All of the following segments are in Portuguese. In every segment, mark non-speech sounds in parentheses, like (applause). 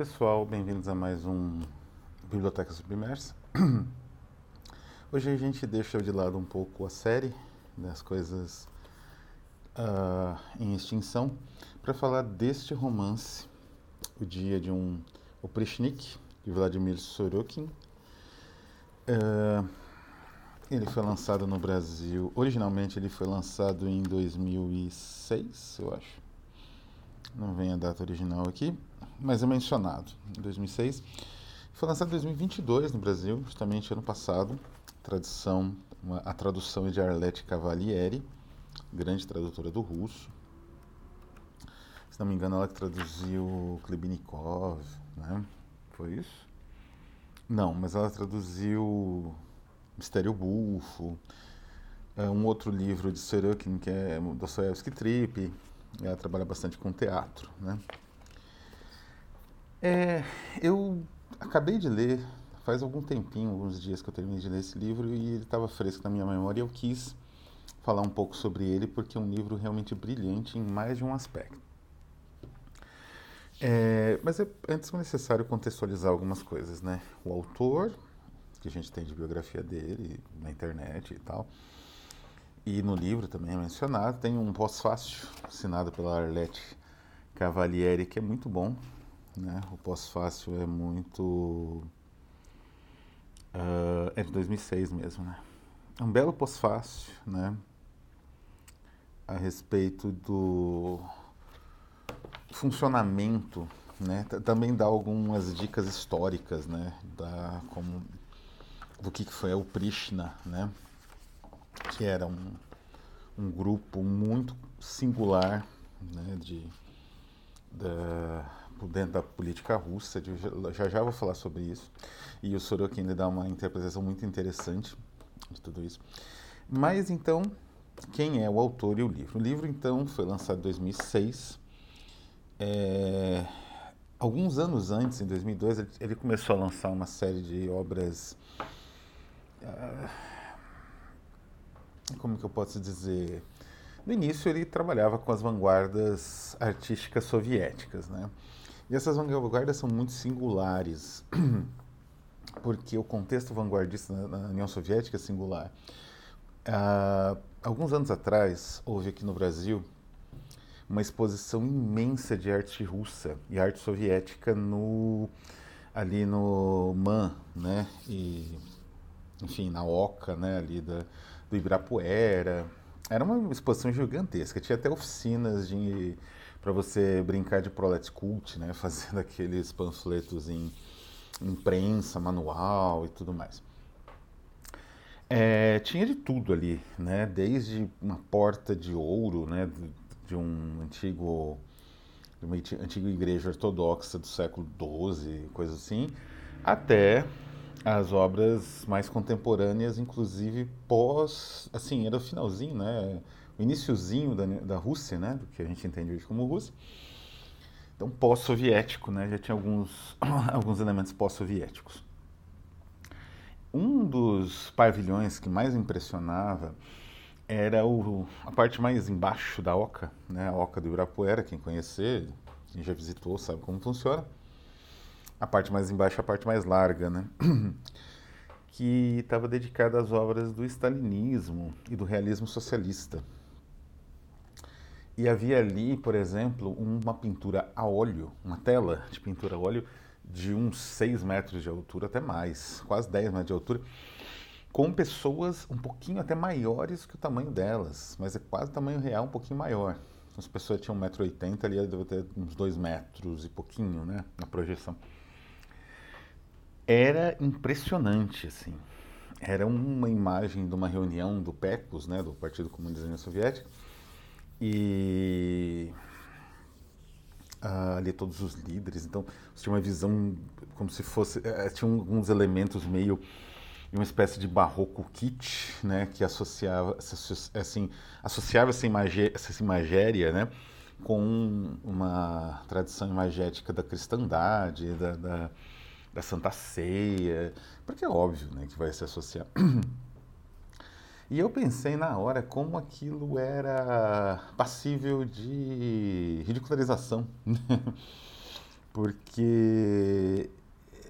pessoal, bem-vindos a mais um Biblioteca Submersa. (clears throat) Hoje a gente deixa de lado um pouco a série das coisas uh, em extinção para falar deste romance, O Dia de um Oprichnik, de Vladimir Sorokin. Uh, ele foi lançado no Brasil, originalmente ele foi lançado em 2006, eu acho. Não vem a data original aqui, mas é mencionado, em 2006. Foi lançado em 2022 no Brasil, justamente ano passado. Tradução, uma, a tradução é de Arlette Cavalieri, grande tradutora do russo. Se não me engano, ela traduziu Klebinikov, né? Foi isso? Não, mas ela traduziu Mistério Bufo, é um outro livro de Sorokin, que é Dostoevsky Trip. Ela trabalha bastante com teatro, né? É, eu acabei de ler, faz algum tempinho, alguns dias que eu terminei de ler esse livro e ele estava fresco na minha memória eu quis falar um pouco sobre ele porque é um livro realmente brilhante em mais de um aspecto. É, mas é, antes é necessário contextualizar algumas coisas, né? O autor, que a gente tem de biografia dele na internet e tal, e no livro também é mencionado, tem um pós-fácil assinado pela Arlette Cavalieri que é muito bom, né? O pós-fácil é muito. Uh, é de 2006 mesmo, né? É um belo pós-fácil, né? A respeito do funcionamento, né? Também dá algumas dicas históricas, né? Da, como, do que foi o Prishna, né? Que era um, um grupo muito singular, né? De, dentro da política russa, já já vou falar sobre isso. E o Sorokin dá uma interpretação muito interessante de tudo isso. Mas então, quem é o autor e o livro? O livro então foi lançado em 2006. É, alguns anos antes, em 2002, ele, ele, começou a lançar uma série de obras. Uh, como que eu posso dizer? No início ele trabalhava com as vanguardas artísticas soviéticas, né? E essas vanguardas são muito singulares, (clears throat) porque o contexto vanguardista na, União Soviética é singular. Uh, alguns anos atrás, houve aqui no Brasil uma exposição imensa de arte russa e arte soviética no ali no MAN, né? E, enfim, na Oca, né? Ali da, do Ibirapuera. Era uma exposição gigantesca. Tinha até oficinas de para você brincar de prolet cult, né, (laughs) fazendo aqueles panfletos em imprensa, manual e tudo mais. É, tinha de tudo ali, né, desde uma porta de ouro, né, de um antigo de uma antiga igreja ortodoxa do século XII, coisa assim, até as obras mais contemporâneas, inclusive pós, assim, era o finalzinho, né? o iníciozinho da, da Rússia, né, do que a gente entende hoje como Rússia. Então, pós-soviético, né, já tinha alguns, (coughs) alguns elementos pós-soviéticos. Um dos pavilhões que mais impressionava era o, a parte mais embaixo da Oca, né, a Oca do Ibirapuera, quem conhecer, quem já visitou sabe como funciona. A parte mais embaixo a parte mais larga, né? (clears throat) que estava dedicada às obras do stalinismo e do realismo socialista. E havia ali, por exemplo, uma pintura a óleo, uma tela de pintura a óleo de uns 6 metros de altura, até mais, quase 10 metros de altura, com pessoas um pouquinho até maiores que o tamanho delas, mas é quase o tamanho real, um pouquinho maior. As pessoas tinham 1,80m, ali deve ter uns 2 metros e pouquinho, né, na projeção. Era impressionante, assim. Era uma imagem de uma reunião do PECOS, né, do Partido Comunista da União Soviética, e ah, ali todos os líderes, então tinha uma visão como se fosse, eh, tinha alguns elementos meio uma espécie de barroco kit, né, que associava, assim, associava essa, imagé essa imagéria, né, com uma tradição imagética da cristandade, da, da, da Santa Ceia, porque é óbvio, né, que vai se associar. E eu pensei na hora como aquilo era passível de ridicularização. (laughs) porque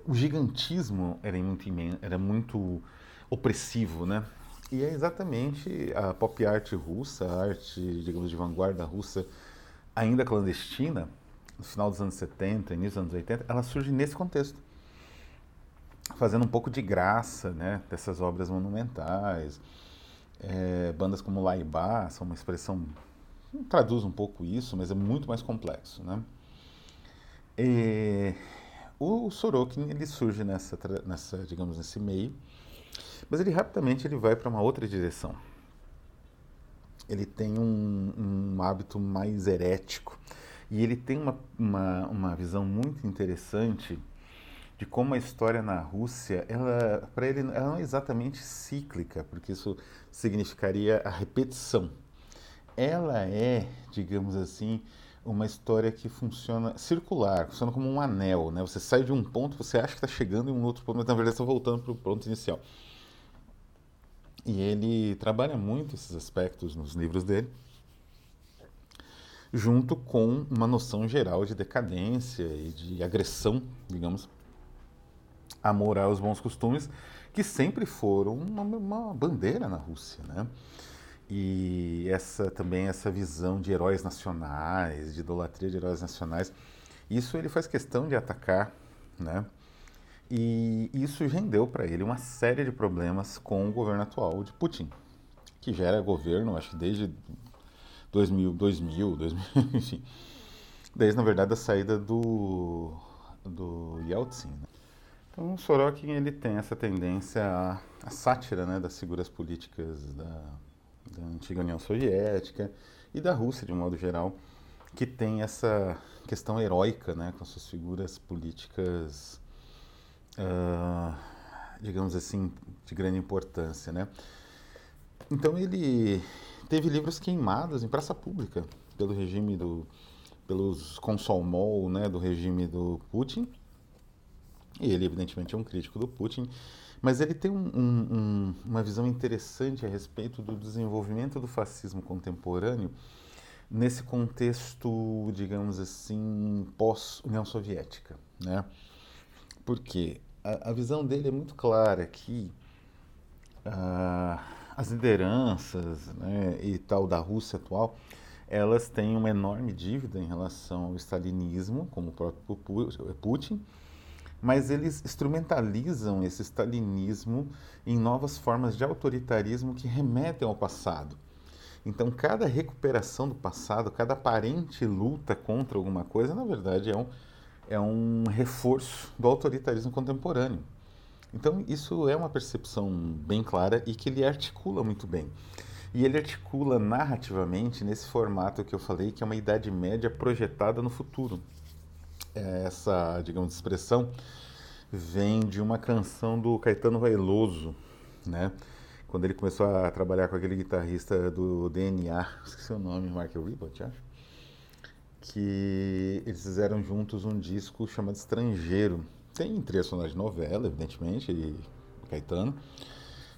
o gigantismo era muito, era muito opressivo, né? E é exatamente a pop art russa, a arte, digamos, de vanguarda russa, ainda clandestina, no final dos anos 70, início dos anos 80, ela surge nesse contexto. Fazendo um pouco de graça né, dessas obras monumentais. É, bandas como Laibá são uma expressão, traduz um pouco isso, mas é muito mais complexo. Né? E, o Sorokin ele surge nessa, nessa, digamos, nesse meio, mas ele rapidamente ele vai para uma outra direção. Ele tem um, um hábito mais herético e ele tem uma, uma, uma visão muito interessante de como a história na Rússia, ela para ele ela não é exatamente cíclica, porque isso significaria a repetição. Ela é, digamos assim, uma história que funciona circular, funciona como um anel, né? Você sai de um ponto, você acha que está chegando em um outro ponto, mas na verdade está voltando para o ponto inicial. E ele trabalha muito esses aspectos nos livros dele, junto com uma noção geral de decadência e de agressão, digamos, e aos bons costumes, que sempre foram uma, uma bandeira na Rússia, né? e essa também essa visão de heróis nacionais, de idolatria de heróis nacionais, isso ele faz questão de atacar, né? E isso rendeu para ele uma série de problemas com o governo atual de Putin, que já era governo, acho que desde 2000, 2000, 2000 enfim, desde na verdade a saída do do Yeltsin. Né? Então, Sorokin ele tem essa tendência à, à sátira, né, das figuras políticas da da antiga União Soviética e da Rússia de um modo geral, que tem essa questão heróica, né, com suas figuras políticas, uh, digamos assim, de grande importância, né. Então ele teve livros queimados em praça pública pelo regime do, pelos consolmol, né, do regime do Putin. E ele evidentemente é um crítico do Putin mas ele tem um, um, uma visão interessante a respeito do desenvolvimento do fascismo contemporâneo nesse contexto, digamos assim, pós-União Soviética. Né? Porque a, a, visão dele é muito clara que uh, as lideranças né, e tal da Rússia atual elas têm uma enorme dívida em relação ao stalinismo, como o próprio Putin, mas eles instrumentalizam esse stalinismo em novas formas de autoritarismo que remetem ao passado. Então, cada recuperação do passado, cada aparente luta contra alguma coisa, na verdade, é um, é um reforço do autoritarismo contemporâneo. Então, isso é uma percepção bem clara e que ele articula muito bem. E ele articula narrativamente nesse formato que eu falei, que é uma Idade Média projetada no futuro. É, essa, digamos, expressão vem de uma canção do Caetano Veloso, né? Quando ele começou a trabalhar com aquele guitarrista do DNA, (laughs) esqueci o nome, Mark Ribot, acho. Que eles fizeram juntos um disco chamado Estrangeiro. Tem trilha sonora de novela, evidentemente, e Caetano,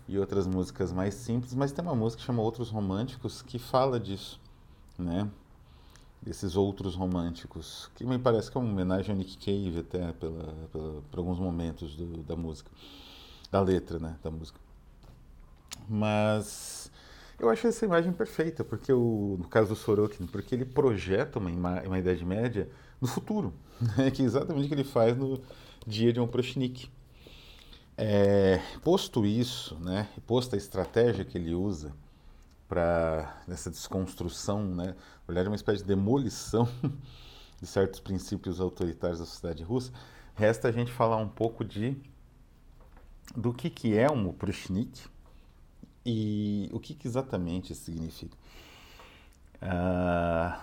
e outras músicas mais simples, mas tem uma música que chama Outros Românticos que fala disso, né? Desses outros românticos, que me parece que é uma homenagem ao Nick Cave até pela, pela, por alguns momentos do, da música, da letra, né, da música. Mas eu acho essa imagem perfeita, porque o, no caso do Sorokin, porque ele projeta uma, uma Idade Média no futuro, (laughs) né, que é exatamente o que ele faz no dia de um Prochnik. É, posto isso, né, posto a estratégia que ele usa, para essa desconstrução, né? na verdade, uma espécie de demolição (laughs) de certos princípios autoritários da sociedade russa, resta a gente falar um pouco de do que, que é um Prushnik e o que, que exatamente significa. Uh,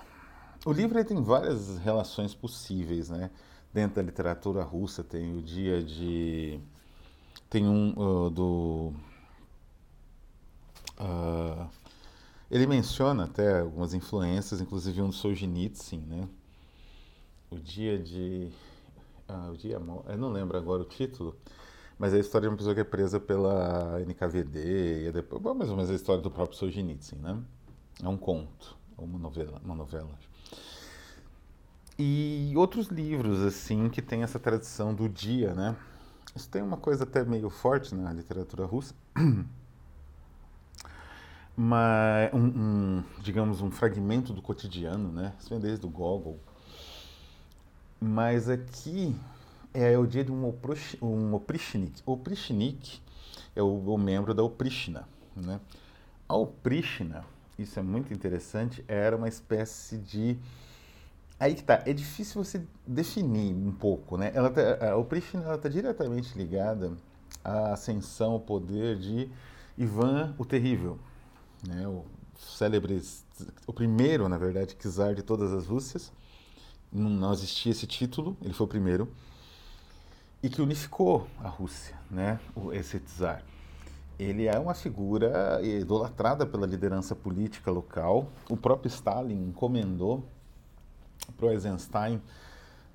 o livro tem várias relações possíveis, né? Dentro da literatura russa tem o dia de... tem um uh, do... Uh, ele menciona até algumas influências, inclusive um do Solzhenitsyn, né? O dia de... Ah, o dia... Eu não lembro agora o título, mas é a história de uma pessoa que é presa pela NKVD, e é depois, mais ou menos a história do próprio Solzhenitsyn, né? É um conto, uma novela, uma novela. E outros livros, assim, que tem essa tradição do dia, né? Isso tem uma coisa até meio forte na literatura russa. (clears throat) Mas, um, um, digamos, um fragmento do cotidiano, né? Isso vem desde o Gogol. Mas aqui é o dia de um, um oprichnik. O oprichnik é o, o, membro da Oprishna, né? A Oprishna, isso é muito interessante, era uma espécie de Aí que tá, é difícil você definir um pouco, né? Ela tá, a Oprishna está diretamente ligada à ascensão ao poder de Ivan o Terrível, né? O célebre, o primeiro, na verdade, czar de todas as Rússias. Não, existia esse título, ele foi o primeiro e que unificou a Rússia, né? Esse czar. Ele é uma figura idolatrada pela liderança política local. O próprio Stalin encomendou para o Eisenstein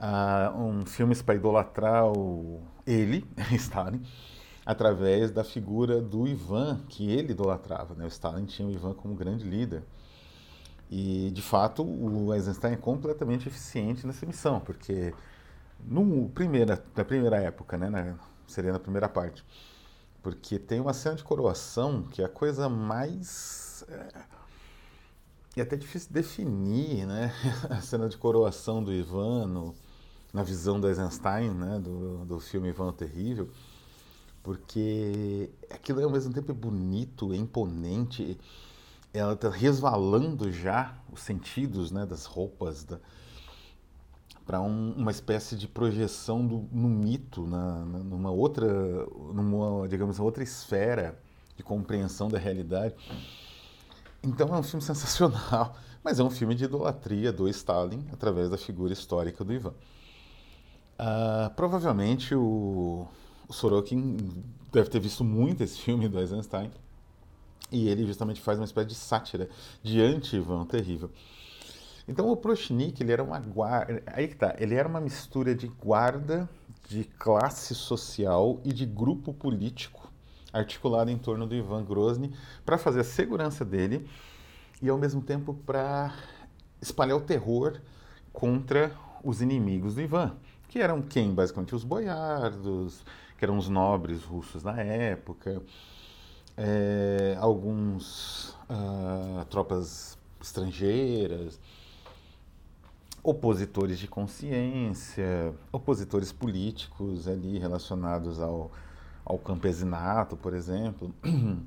uh, um filme para idolatrar o, ele, (laughs) Stalin, através da figura do Ivan, que ele idolatrava. Né? O Stalin tinha o Ivan como grande líder. E, de fato, o Eisenstein é completamente eficiente nessa missão, porque no primeira, na primeira época, né, na, seria na primeira parte, porque tem uma cena de coroação que é a coisa mais... É, e até difícil definir né, (laughs) a cena de coroação do Ivan no, na visão do Eisenstein, né, do, do filme Ivan o Terrível, porque aquilo ao mesmo tempo é bonito, é imponente, ela está resvalando já os sentidos né, das roupas, da, para um, uma espécie de projeção do, no mito, na, na, numa outra, numa, digamos, outra esfera de compreensão da realidade. Então é um filme (laughs) sensacional, mas é um filme de idolatria do Stalin através da figura histórica do Ivan. Uh, provavelmente o, o, Sorokin deve ter visto muito esse filme do Eisenstein e ele justamente faz uma espécie de sátira de anti-Ivan terrível. Então o Prochnik, ele era uma guarda, aí que tá, ele era uma mistura de guarda, de classe social e de grupo político articulada em torno do Ivan Grozny para fazer a segurança dele e ao mesmo tempo para espalhar o terror contra os inimigos do Ivan, que eram quem? Basicamente os boiardos, que eram os nobres russos na época, é, alguns uh, tropas estrangeiras, opositores de consciência, opositores políticos ali relacionados ao ao campesinato, por exemplo, uh,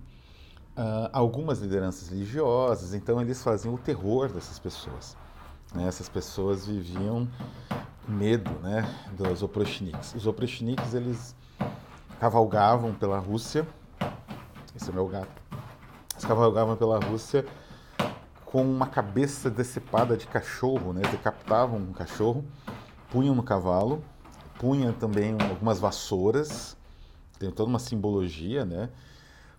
(clears throat) algumas lideranças religiosas, então eles faziam o terror dessas pessoas. Né? Essas pessoas viviam medo né, dos oprochniks. Os oprochniks, eles cavalgavam pela Rússia, esse é meu gato, eles cavalgavam pela Rússia com uma cabeça decepada de cachorro, né? decapitavam um cachorro, punham no cavalo, punham também algumas vassouras, tem toda uma simbologia, né?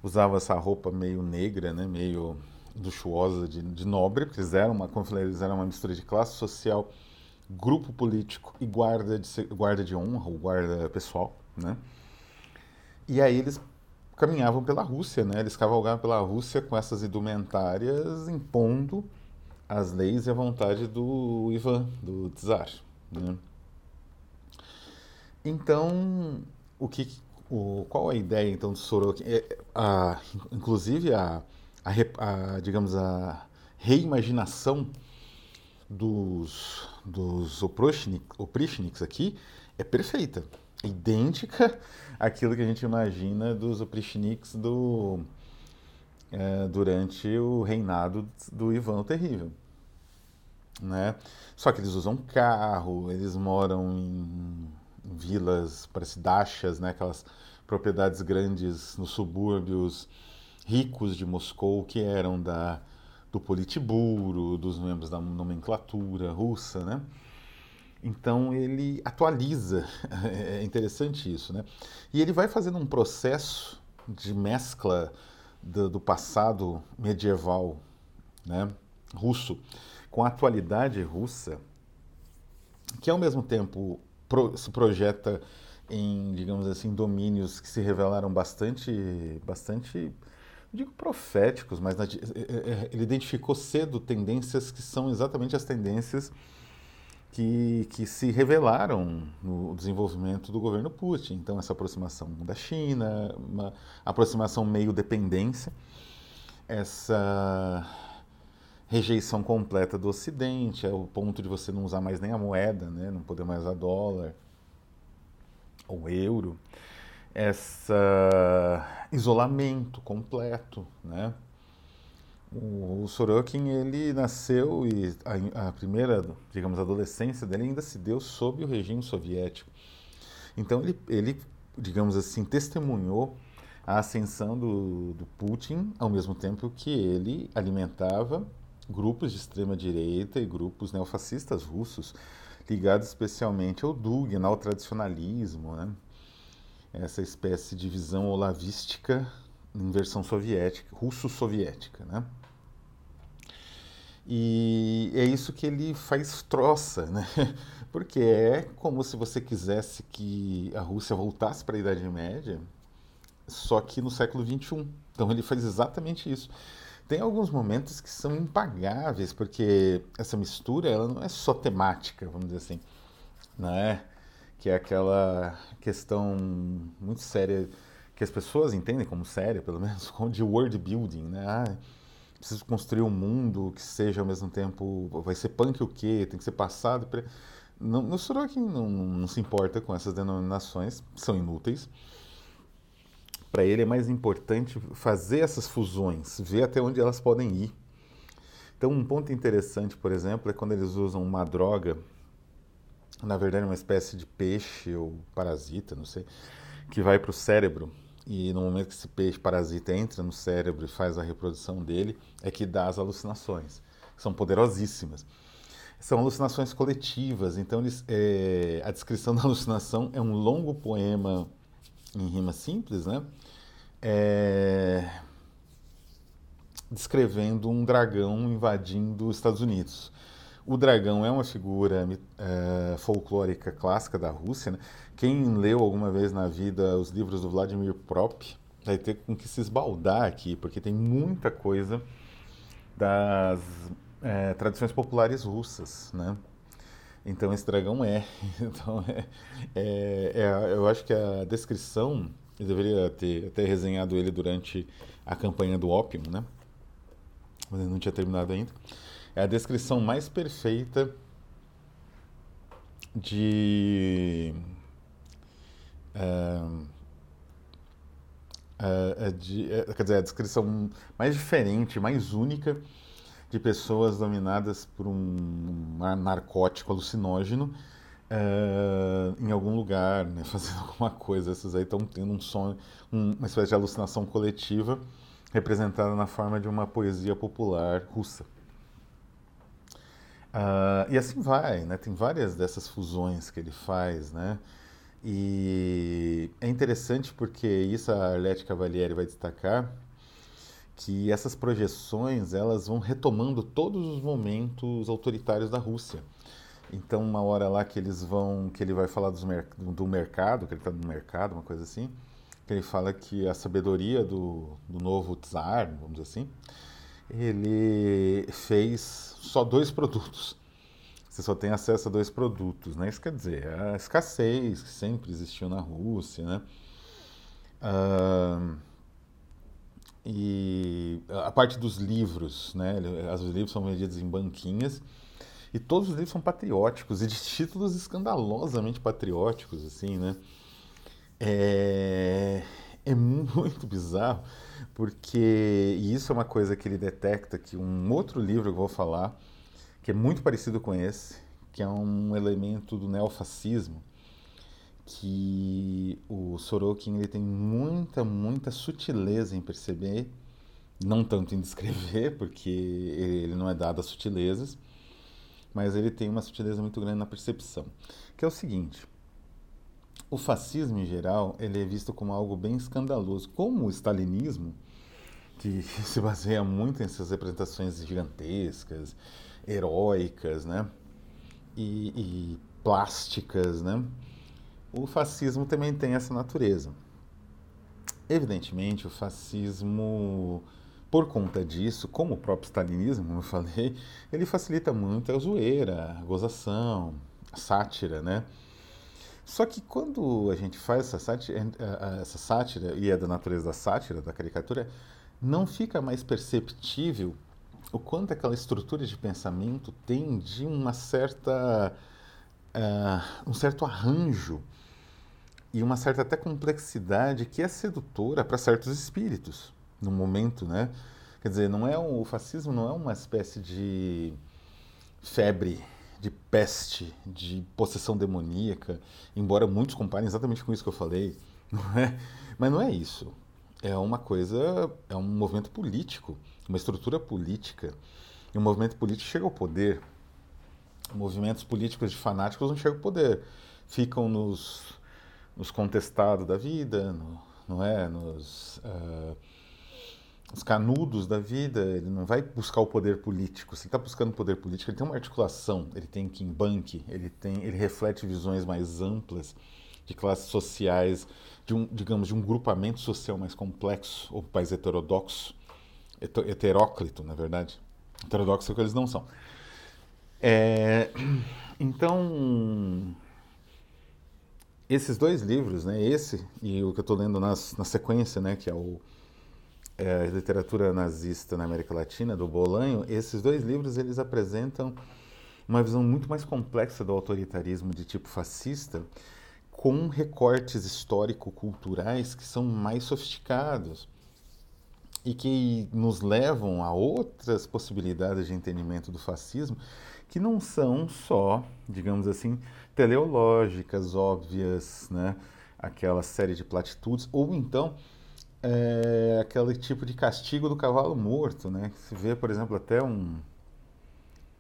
Usava essa roupa meio negra, né? Meio luxuosa de, de nobre, porque eles eram uma, eles eram uma mistura de classe social, grupo político e guarda de, guarda de honra, ou guarda pessoal, né? E aí eles caminhavam pela Rússia, né? Eles cavalgavam pela Rússia com essas indumentárias impondo as leis e a vontade do Ivan, do czar, né? Então, o que o, qual a ideia então do Sorokin? É, a, inclusive a, a, a, digamos a reimaginação dos dos oprichniks aqui é perfeita, idêntica àquilo que a gente imagina dos oprichniks do é, durante o reinado do Ivan o Terrível. Né? Só que eles usam carro, eles moram em vilas, parece dachas, né, aquelas propriedades grandes nos subúrbios ricos de Moscou que eram da do Politburo, dos membros da nomenclatura russa, né? Então ele atualiza, (laughs) é interessante isso, né? E ele vai fazendo um processo de mescla do, do passado medieval, né, russo, com a atualidade russa, que ao mesmo tempo pro, se projeta em, digamos assim, domínios que se revelaram bastante, bastante, não digo proféticos, mas ele identificou cedo tendências que são exatamente as tendências que, que se revelaram no desenvolvimento do governo Putin. Então, essa aproximação da China, uma aproximação meio dependência, essa rejeição completa do Ocidente, ao ponto de você não usar mais nem a moeda, né? não poder mais usar dólar ou euro, esse isolamento completo, né? O, Sorokin, ele nasceu e a, a, primeira, digamos, adolescência dele ainda se deu sob o regime soviético. Então ele, ele digamos assim, testemunhou a ascensão do, do Putin ao mesmo tempo que ele alimentava grupos de extrema direita e grupos neofascistas russos ligados especialmente ao Dugin, ao tradicionalismo, né? essa espécie de visão olavística em versão soviética, russo-soviética, né? E é isso que ele faz troça, né? (laughs) Porque é como se você quisesse que a Rússia voltasse para a Idade Média, só que no século XXI. Então ele faz exatamente isso. Tem alguns momentos que são impagáveis, porque essa mistura ela não é só temática, vamos dizer assim, não é? Que é aquela questão muito séria que as pessoas entendem como séria, pelo menos, (laughs) de world building, né? Ah, preciso construir um mundo que seja ao mesmo tempo, vai ser punk o quê? Tem que ser passado. Pre... Não, no Sorokin não, não se importa com essas denominações, são inúteis. Para ele é mais importante fazer essas fusões, ver até onde elas podem ir. Então, um ponto interessante, por exemplo, é quando eles usam uma droga, na verdade, uma espécie de peixe ou parasita, não sei, que vai para o cérebro e no momento que esse peixe parasita entra no cérebro e faz a reprodução dele, é que dá as alucinações. São poderosíssimas. São alucinações coletivas, então eles, é, a descrição (laughs) da alucinação é um longo poema em rima simples, né? É, descrevendo um dragão invadindo os Estados Unidos. O dragão é uma figura é, folclórica clássica da Rússia. Né? Quem leu alguma vez na vida os livros do Vladimir Prop vai ter com que se esbaldar aqui, porque tem muita coisa das é, tradições populares russas, né? Então esse dragão é. (laughs) Então é, é, é, eu acho que a descrição eu deveria ter até resenhado ele durante a campanha do ópio, né? Mas ele não tinha terminado ainda é a descrição mais perfeita de, uh, de quer dizer, a descrição mais diferente, mais única de pessoas dominadas por um narcótico alucinógeno em algum lugar, né, (laughs) fazendo alguma coisa. Essas aí estão tendo um sonho, um, uma espécie de alucinação coletiva representada na forma de uma poesia popular russa. Uh, e assim vai, né? Tem várias dessas fusões que ele faz, né? E é interessante porque isso a Arlete Cavalieri vai destacar que essas projeções elas vão retomando todos os momentos autoritários da Rússia. Então, uma hora lá que eles vão, que ele vai falar mer do mercado, que ele está no mercado, uma coisa assim, que ele fala que a sabedoria do, do novo czar, vamos dizer assim, ele fez só dois produtos. Você só tem acesso a dois produtos, né? Isso quer dizer, a escassez que sempre existiu na Rússia, né? Ah, e a parte dos livros, né? Os livros são vendidos em banquinhas e todos os livros são patrióticos e de títulos escandalosamente patrióticos, assim, né? É, é muito bizarro porque isso é uma coisa que ele detecta que um outro livro que eu vou falar, que é muito parecido com esse, que é um elemento do neofascismo, que o Sorokin ele tem muita, muita sutileza em perceber, não tanto em descrever, porque ele não é dado a sutilezas, mas ele tem uma sutileza muito grande na percepção, que é o seguinte, o fascismo, em geral, ele é visto como algo bem escandaloso. Como o stalinismo, que (laughs) se baseia muito nessas representações gigantescas, heróicas, né? E, e plásticas, né? O fascismo também tem essa natureza. Evidentemente, o fascismo por conta disso, como o próprio stalinismo, como eu falei, ele facilita muito a zoeira, a gozação, a sátira, né? Só que quando a gente faz essa sátira, essa sátira, e é da natureza da sátira, da caricatura, não fica mais perceptível o quanto aquela estrutura de pensamento tem de uma certa, uh, um certo arranjo e uma certa até complexidade que é sedutora para certos espíritos no momento, né? Quer dizer, não é o fascismo não é uma espécie de febre, de peste, de possessão demoníaca, embora muitos comparem exatamente com isso que eu falei, (laughs) não é? Mas não é isso. É uma coisa, é um movimento político, uma estrutura política. E um movimento político chega ao poder. Movimentos políticos de fanáticos não chegam ao poder. Ficam nos, nos contestados da vida, no, não é? Nos, uh, os canudos da vida, ele não vai buscar o poder político. Se ele está buscando poder político, ele tem uma articulação, ele tem banque, ele tem, ele reflete visões mais amplas de classes sociais, de um, digamos, de um grupamento social mais complexo, ou mais heterodoxo, heteróclito, na verdade. Heterodoxo é o que eles não são. É, (clears throat) então, esses dois livros, né, esse e o que eu estou lendo nas, na sequência, né, que é o é, literatura nazista na América Latina, do Bolanho, esses dois livros eles apresentam uma visão muito mais complexa do autoritarismo de tipo fascista, com recortes histórico-culturais que são mais sofisticados e que nos levam a outras possibilidades de entendimento do fascismo que não são só, digamos assim, teleológicas, óbvias, né? aquela série de platitudes, ou então é aquele tipo de castigo do cavalo morto, né? Se vê, por exemplo, até um,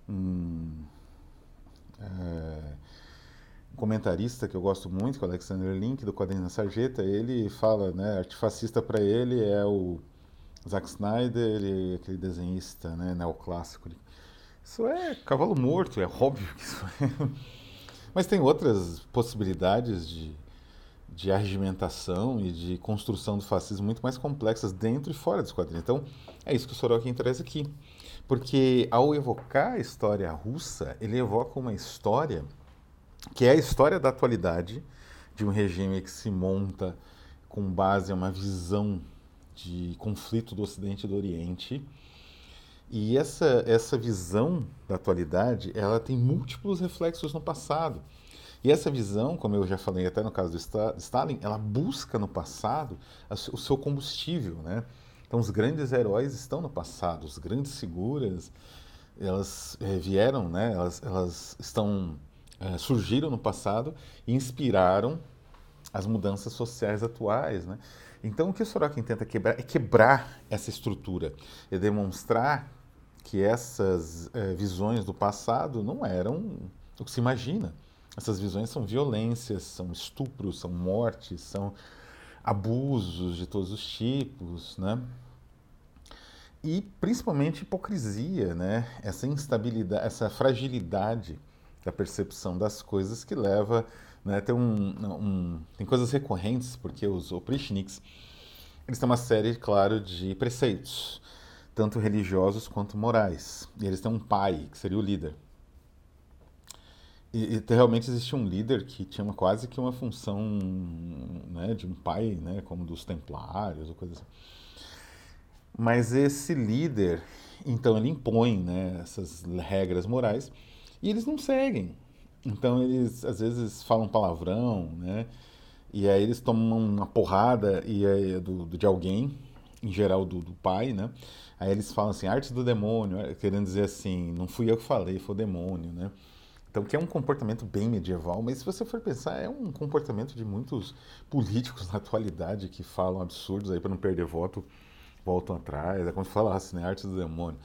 um é, comentarista que eu gosto muito, que é o Alexander Link, do Quadrinho da Sarjeta, ele fala, né, artifacista para ele é o Zack Snyder e aquele desenhista né, neoclássico. Isso é cavalo morto, é óbvio que isso é. (laughs) Mas tem outras possibilidades de de arregimentação e de construção do fascismo muito mais complexas dentro e fora dos quadrinhos. Então, é isso que o Sorokin traz aqui. Porque ao evocar a história russa, ele evoca uma história que é a história da atualidade de um regime que se monta com base em uma visão de conflito do Ocidente e do Oriente. E essa, essa visão da atualidade, ela tem múltiplos reflexos no passado. E essa visão, como eu já falei até no caso do Stalin, ela busca no passado o seu combustível, né? Então os grandes heróis estão no passado, os grandes figuras, elas é, vieram, né? Elas, elas estão é, surgiram no passado e inspiraram as mudanças sociais atuais, né? Então o que o Sorokin tenta quebrar é quebrar essa estrutura, é demonstrar que essas é, visões do passado não eram o que se imagina. Essas visões são violências, são estupros, são mortes, são abusos de todos os tipos, né? E principalmente hipocrisia, né? Essa instabilidade, essa fragilidade da percepção das coisas que leva, né? Tem um, um tem coisas recorrentes porque os oprichniks eles têm uma série, claro, de preceitos, tanto religiosos quanto morais. E eles têm um pai que seria o líder. E, e, realmente existia um líder que tinha quase que uma função né, de um pai, né, como dos templários ou coisa assim. Mas esse líder, então ele impõe né, essas regras morais e eles não seguem. Então eles às vezes falam palavrão, né? E aí eles tomam uma porrada e aí, do, do, de alguém, em geral do, do pai, né? Aí eles falam assim, arte do demônio, querendo dizer assim, não fui eu que falei, foi o demônio, né? Então, que é um comportamento bem medieval, mas se você for pensar, é um comportamento de muitos políticos na atualidade que falam absurdos aí para não perder voto, voltam atrás. É como se falasse, né? Arte do demônio.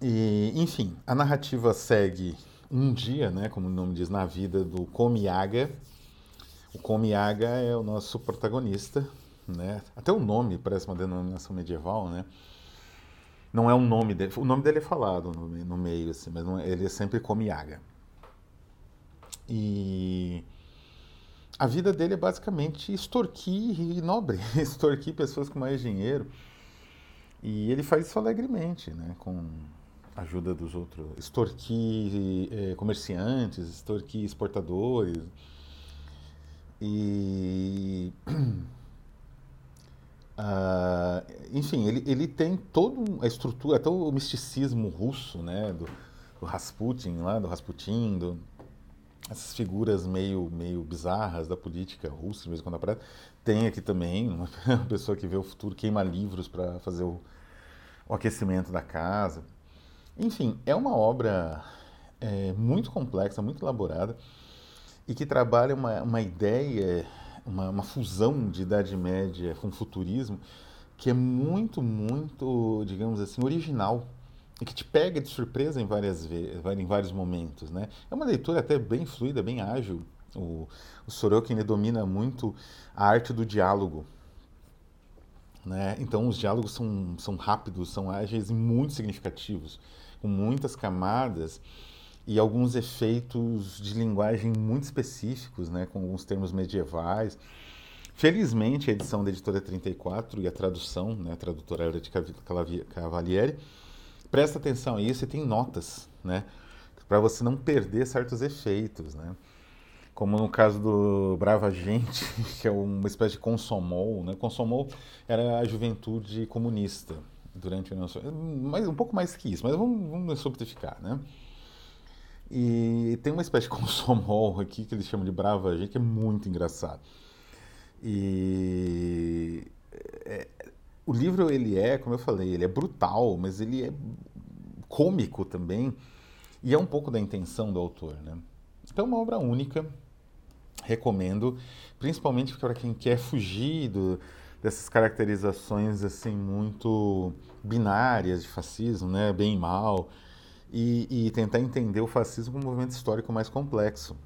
E, enfim, a narrativa segue um dia, né, como o nome diz, na vida do Komiaga. O Komiaga é o nosso protagonista, né? Até o nome parece uma denominação medieval, né? Não é um nome dele. O nome dele é falado no, no meio, assim, mas não, é, ele é sempre Komiaga. E a vida dele é basicamente extorquir nobre, (laughs) extorquir pessoas com mais dinheiro. E ele faz isso alegremente, né? Com a ajuda dos outros, extorquir eh, comerciantes, extorquir exportadores. E (clears throat) Uh, enfim, ele, ele tem toda a estrutura, até o misticismo russo, né, do, do Rasputin lá, do Rasputin, do, essas figuras meio, meio bizarras da política russa, de vez em quando aparece. Tem aqui também uma, (laughs) pessoa que vê o futuro, queima livros para fazer o, o, aquecimento da casa. Enfim, é uma obra é, muito complexa, muito elaborada e que trabalha uma, uma ideia uma, uma fusão de Idade Média com futurismo que é muito, muito, digamos assim, original e que te pega de surpresa em, várias em vários momentos. Né? É uma leitura até bem fluida, bem ágil. O, o Sorokin domina muito a arte do diálogo. Né? Então, os diálogos são, são rápidos, são ágeis e muito significativos, com muitas camadas e alguns efeitos de linguagem muito específicos, né, com alguns termos medievais. Felizmente, a edição da editora 34 e a tradução, né, a tradutora era de Cavalieri, presta atenção a isso e tem notas, né, para você não perder certos efeitos, né. Como no caso do Brava Gente, (laughs) que é uma espécie de consomol, né? Consomol era a juventude comunista durante a União Soviética, um pouco mais que isso, mas vamos, vamos simplificar, né? E tem uma espécie (laughs) de consomol aqui que eles chamam de brava gente, que é muito engraçado. E é, o livro ele é, como eu falei, ele é brutal, mas ele é cômico também. E é um pouco da intenção do autor, né? Então, é uma obra única, recomendo, principalmente para quem quer fugir do, dessas caracterizações assim muito binárias de fascismo, né? Bem e mal e, e tentar entender o fascismo como um movimento histórico mais complexo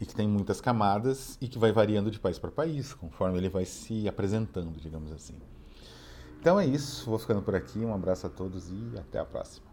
e que tem muitas camadas e que vai variando de país para país, conforme ele vai se apresentando, digamos assim. Então é isso, vou ficando por aqui, um abraço a todos e até a próxima.